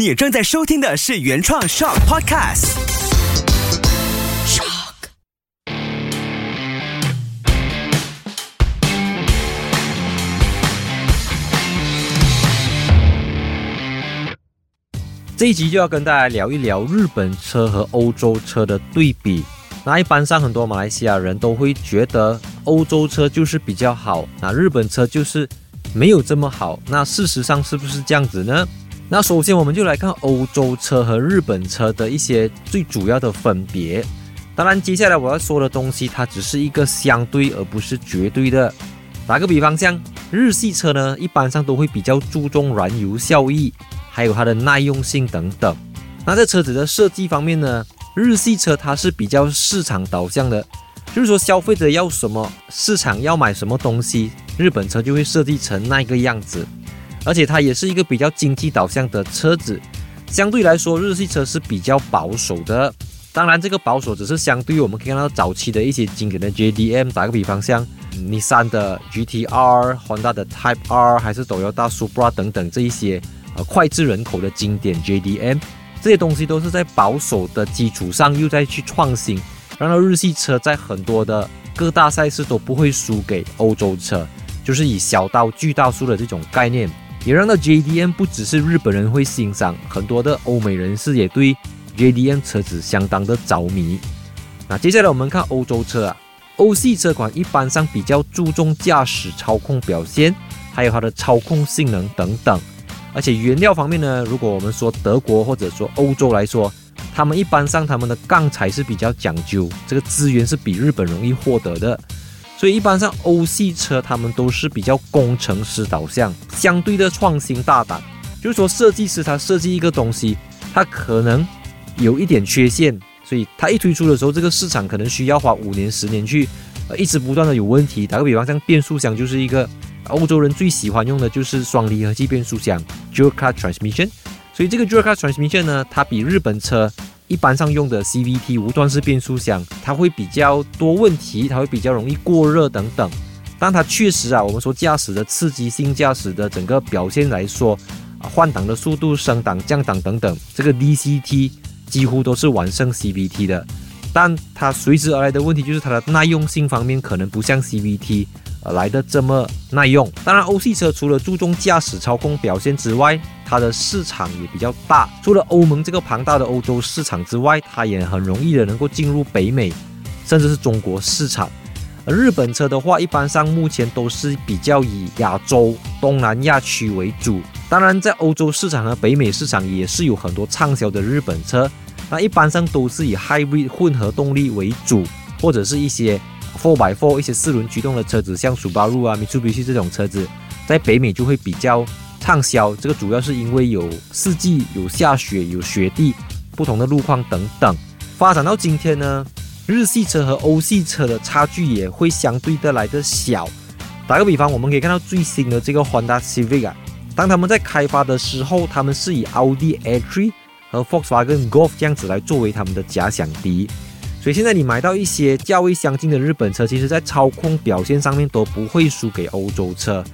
你正在收听的是原创 Shock Podcast。Shock。这一集就要跟大家聊一聊日本车和欧洲车的对比。那一般上很多马来西亚人都会觉得欧洲车就是比较好，那日本车就是没有这么好。那事实上是不是这样子呢？那首先我们就来看欧洲车和日本车的一些最主要的分别。当然，接下来我要说的东西它只是一个相对而不是绝对的。打个比方，像日系车呢，一般上都会比较注重燃油效益，还有它的耐用性等等。那在车子的设计方面呢？日系车它是比较市场导向的，就是说消费者要什么，市场要买什么东西，日本车就会设计成那个样子。而且它也是一个比较经济导向的车子，相对来说日系车是比较保守的。当然，这个保守只是相对于我们可以看到早期的一些经典的 JDM，打个比方，像尼桑的 GTR、Honda 的 Type R，还是 Toyota Supra 等等这一些呃脍炙人口的经典 JDM。这些东西都是在保守的基础上又再去创新，让到日系车在很多的各大赛事都不会输给欧洲车，就是以小刀巨大树的这种概念，也让到 JDM 不只是日本人会欣赏，很多的欧美人士也对 JDM 车子相当的着迷。那接下来我们看欧洲车啊，欧系车款一般上比较注重驾驶操控表现，还有它的操控性能等等。而且原料方面呢，如果我们说德国或者说欧洲来说，他们一般上他们的钢材是比较讲究，这个资源是比日本容易获得的，所以一般上欧系车他们都是比较工程师导向，相对的创新大胆。就是说设计师他设计一个东西，他可能有一点缺陷，所以他一推出的时候，这个市场可能需要花五年十年去，呃，一直不断的有问题。打个比方，像变速箱就是一个。欧洲人最喜欢用的就是双离合器变速箱 （dual c l u t transmission） 所以这个 dual c l u t Transmission 呢，它比日本车一般上用的 CVT 无段式变速箱，它会比较多问题，它会比较容易过热等等。但它确实啊，我们说驾驶的刺激性、驾驶的整个表现来说，换挡的速度、升档、降档等等，这个 DCT 几乎都是完胜 CVT 的。但它随之而来的问题就是它的耐用性方面可能不像 CVT。来的这么耐用，当然欧系车除了注重驾驶操控表现之外，它的市场也比较大。除了欧盟这个庞大的欧洲市场之外，它也很容易的能够进入北美，甚至是中国市场。而日本车的话，一般上目前都是比较以亚洲、东南亚区为主。当然，在欧洲市场和北美市场也是有很多畅销的日本车，那一般上都是以 hybrid 混合动力为主，或者是一些。Four by Four 一些四轮驱动的车子，像速八路啊、米苏比西这种车子，在北美就会比较畅销。这个主要是因为有四季、有下雪、有雪地，不同的路况等等。发展到今天呢，日系车和欧系车的差距也会相对的来的小。打个比方，我们可以看到最新的这个 Honda Civic 啊，当他们在开发的时候，他们是以 Audi A3 和 Volkswagen Golf 这样子来作为他们的假想敌。所以现在你买到一些价位相近的日本车，其实在操控表现上面都不会输给欧洲车。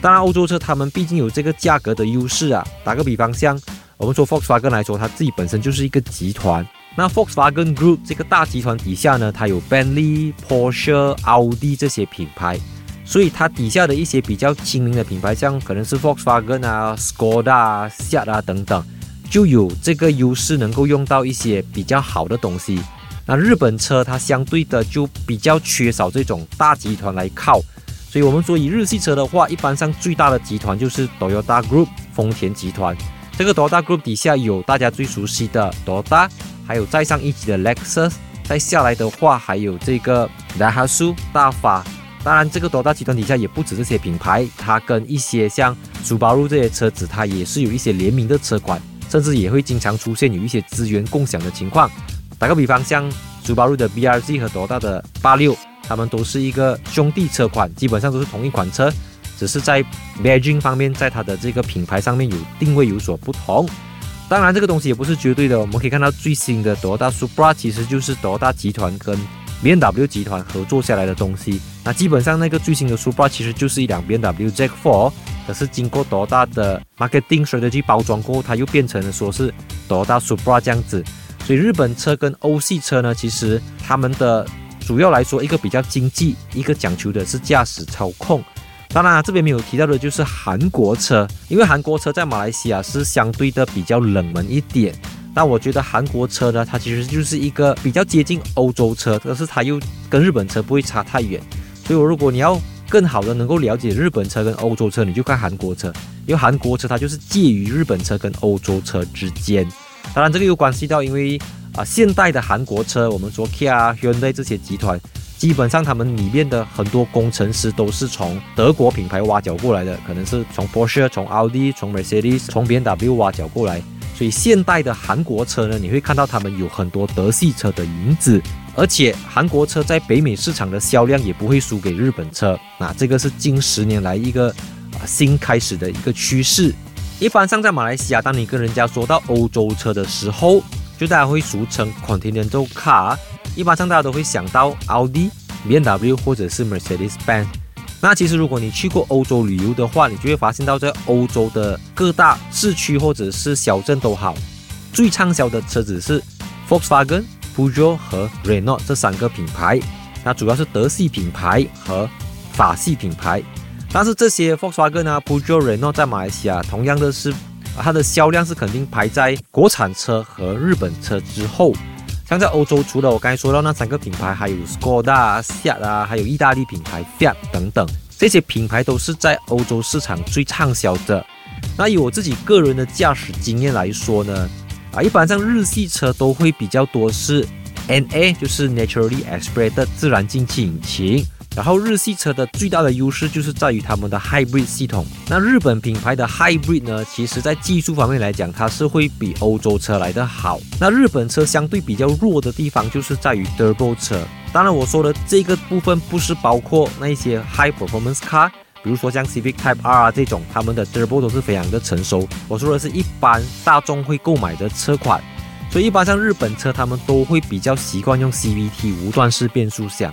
当然，欧洲车他们毕竟有这个价格的优势啊。打个比方，像我们说 Volkswagen 来说，它自己本身就是一个集团。那 Volkswagen Group 这个大集团底下呢，它有 Bentley、Porsche、奥迪这些品牌，所以它底下的一些比较亲民的品牌，像可能是 Volkswagen 啊、Skoda 啊、Seat 啊等等，就有这个优势，能够用到一些比较好的东西。日本车它相对的就比较缺少这种大集团来靠，所以我们说以日系车的话，一般上最大的集团就是 Toyota Group 丰田集团。这个 Toyota Group 底下有大家最熟悉的 Toyota，还有再上一级的 Lexus，再下来的话还有这个 Daihatsu 大法。当然，这个 Toyota 集团底下也不止这些品牌，它跟一些像苏巴路这些车子，它也是有一些联名的车款，甚至也会经常出现有一些资源共享的情况。打个比方，像苏巴路的 B R Z 和多大的八六，他们都是一个兄弟车款，基本上都是同一款车，只是在 badging 方面，在它的这个品牌上面有定位有所不同。当然，这个东西也不是绝对的。我们可以看到最新的多大 Supra 其实就是多大集团跟 B M W 集团合作下来的东西。那基本上那个最新的 Supra 其实就是一辆 B M W Jack Four，可是经过多大的 marketing strategy 包装过后，它又变成了说是多大 Supra 这样子。所以日本车跟欧系车呢，其实他们的主要来说，一个比较经济，一个讲求的是驾驶操控。当然，这边没有提到的就是韩国车，因为韩国车在马来西亚是相对的比较冷门一点。那我觉得韩国车呢，它其实就是一个比较接近欧洲车，但是它又跟日本车不会差太远。所以，如果你要更好的能够了解日本车跟欧洲车，你就看韩国车，因为韩国车它就是介于日本车跟欧洲车之间。当然，这个有关系到，因为啊，现代的韩国车，我们说 Kia、Hyundai 这些集团，基本上他们里面的很多工程师都是从德国品牌挖角过来的，可能是从 Porsche、从奥迪、从 Mercedes、从 BMW 挖角过来。所以现代的韩国车呢，你会看到他们有很多德系车的影子，而且韩国车在北美市场的销量也不会输给日本车。那这个是近十年来一个啊新开始的一个趋势。一般上在马来西亚，当你跟人家说到欧洲车的时候，就大家会俗称 Continental Car，一般上大家都会想到奥迪、BMW 或者是 Mercedes-Benz。那其实，如果你去过欧洲旅游的话，你就会发现到在欧洲的各大市区或者是小镇都好，最畅销的车子是 Volkswagen、Peugeot 和 Renault 这三个品牌。那主要是德系品牌和法系品牌。但是这些 Volkswagen 啊、Peugeot、Renault 在马来西亚同样的是，它的销量是肯定排在国产车和日本车之后。像在欧洲，除了我刚才说到那三个品牌，还有 Skoda、Fiat 啊，还有意大利品牌 Fiat 等等，这些品牌都是在欧洲市场最畅销的。那以我自己个人的驾驶经验来说呢，啊，一般上日系车都会比较多是 NA，就是 Naturally Aspirated 自然进气引擎。然后日系车的最大的优势就是在于他们的 Hybrid 系统。那日本品牌的 Hybrid 呢，其实在技术方面来讲，它是会比欧洲车来的好。那日本车相对比较弱的地方就是在于 Turbo 车。当然我说的这个部分不是包括那些 High Performance Car，比如说像 Civic Type R 啊这种，他们的 Turbo 都是非常的成熟。我说的是一般大众会购买的车款。所以一般像日本车，他们都会比较习惯用 CVT 无段式变速箱。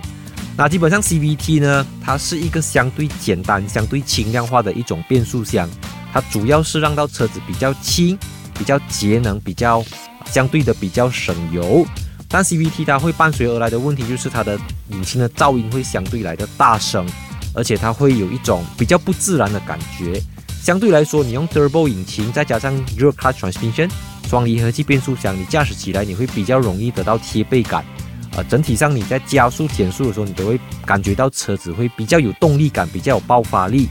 那基本上 CVT 呢，它是一个相对简单、相对轻量化的一种变速箱，它主要是让到车子比较轻、比较节能、比较相对的比较省油。但 CVT 它会伴随而来的问题就是它的引擎的噪音会相对来的大声，而且它会有一种比较不自然的感觉。相对来说，你用 Turbo 引擎再加上 Dual Clutch Transmission 双离合器变速箱，你驾驶起来你会比较容易得到贴背感。呃，整体上你在加速减速的时候，你都会感觉到车子会比较有动力感，比较有爆发力。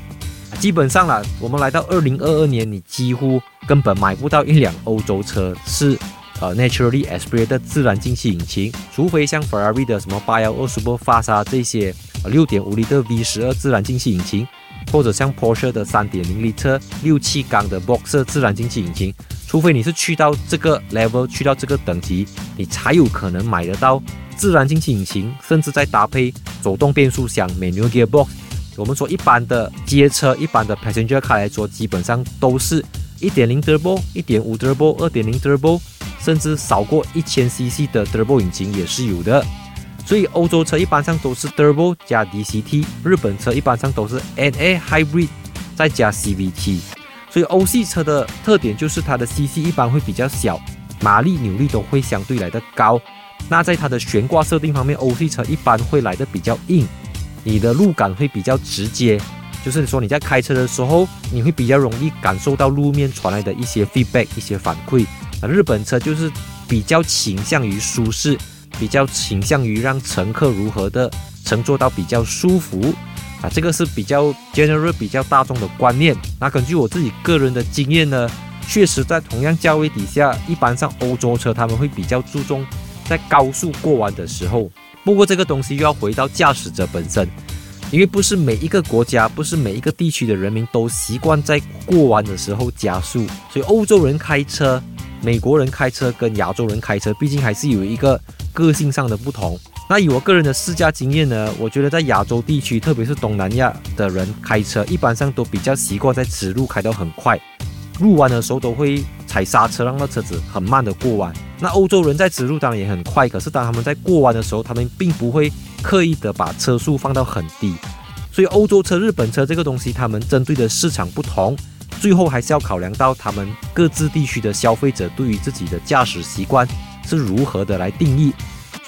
基本上啦，我们来到二零二二年，你几乎根本买不到一辆欧洲车是呃 naturally aspirated 自然进气引擎，除非像 Ferrari 的什么八幺二 Super Fast 这些六点五 L 的 V 十二自然进气引擎，或者像 Porsche 的三点零 L 六气缸的 Boxer 自然进气引擎，除非你是去到这个 level，去到这个等级，你才有可能买得到。自然进气引擎，甚至再搭配手动变速箱 （manual gearbox）。我们说一般的街车、一般的 passenger car 来说，基本上都是一点零 turbo、一点五 turbo、二点零 turbo，甚至少过一千 cc 的 turbo 引擎也是有的。所以欧洲车一般上都是 turbo 加 DCT，日本车一般上都是 NA hybrid 再加 CVT。所以欧系车的特点就是它的 cc 一般会比较小，马力扭力都会相对来的高。那在它的悬挂设定方面，欧系车一般会来的比较硬，你的路感会比较直接，就是说你在开车的时候，你会比较容易感受到路面传来的一些 feedback 一些反馈。那日本车就是比较倾向于舒适，比较倾向于让乘客如何的乘坐到比较舒服啊，这个是比较 general 比较大众的观念。那根据我自己个人的经验呢，确实在同样价位底下，一般上欧洲车他们会比较注重。在高速过弯的时候，不过这个东西又要回到驾驶者本身，因为不是每一个国家、不是每一个地区的人民都习惯在过弯的时候加速，所以欧洲人开车、美国人开车跟亚洲人开车，毕竟还是有一个个性上的不同。那以我个人的试驾经验呢，我觉得在亚洲地区，特别是东南亚的人开车，一般上都比较习惯在直路开到很快，入弯的时候都会踩刹车，让那车子很慢的过弯。那欧洲人在直路当然也很快，可是当他们在过弯的时候，他们并不会刻意的把车速放到很低，所以欧洲车、日本车这个东西，他们针对的市场不同，最后还是要考量到他们各自地区的消费者对于自己的驾驶习惯是如何的来定义。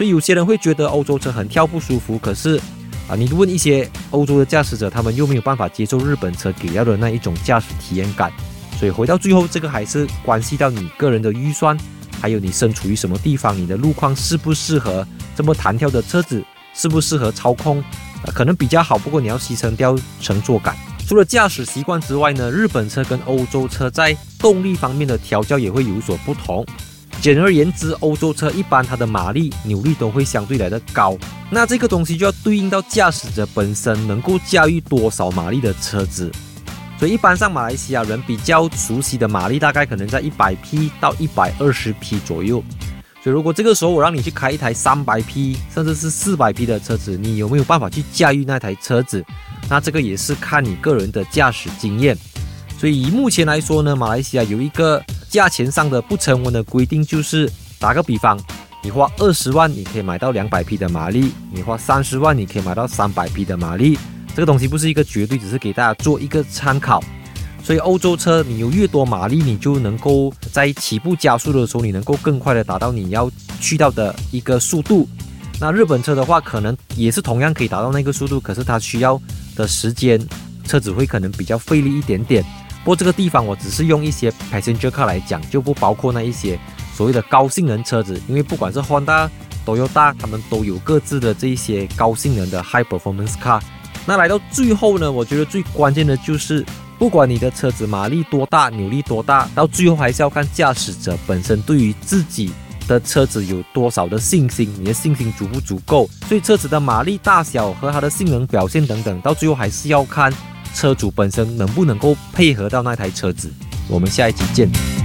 所以有些人会觉得欧洲车很跳不舒服，可是啊，你问一些欧洲的驾驶者，他们又没有办法接受日本车给到的那一种驾驶体验感。所以回到最后，这个还是关系到你个人的预算，还有你身处于什么地方，你的路况适不适合这么弹跳的车子，适不适合操控，呃，可能比较好。不过你要牺牲掉乘坐感。除了驾驶习惯之外呢，日本车跟欧洲车在动力方面的调教也会有所不同。简而言之，欧洲车一般它的马力、扭力都会相对来的高。那这个东西就要对应到驾驶者本身能够驾驭多少马力的车子。所以一般上马来西亚人比较熟悉的马力大概可能在一百匹到一百二十匹左右。所以如果这个时候我让你去开一台三百匹甚至是四百匹的车子，你有没有办法去驾驭那台车子？那这个也是看你个人的驾驶经验。所以以目前来说呢，马来西亚有一个价钱上的不成文的规定，就是打个比方，你花二十万你可以买到两百匹的马力，你花三十万你可以买到三百匹的马力。这个东西不是一个绝对，只是给大家做一个参考。所以欧洲车你有越多马力，你就能够在起步加速的时候，你能够更快的达到你要去到的一个速度。那日本车的话，可能也是同样可以达到那个速度，可是它需要的时间，车子会可能比较费力一点点。不过这个地方我只是用一些 passenger car 来讲，就不包括那一些所谓的高性能车子，因为不管是 Honda、Toyota，他们都有各自的这一些高性能的 high performance car。那来到最后呢，我觉得最关键的就是，不管你的车子马力多大、扭力多大，到最后还是要看驾驶者本身对于自己的车子有多少的信心，你的信心足不足够。所以车子的马力大小和它的性能表现等等，到最后还是要看车主本身能不能够配合到那台车子。我们下一集见。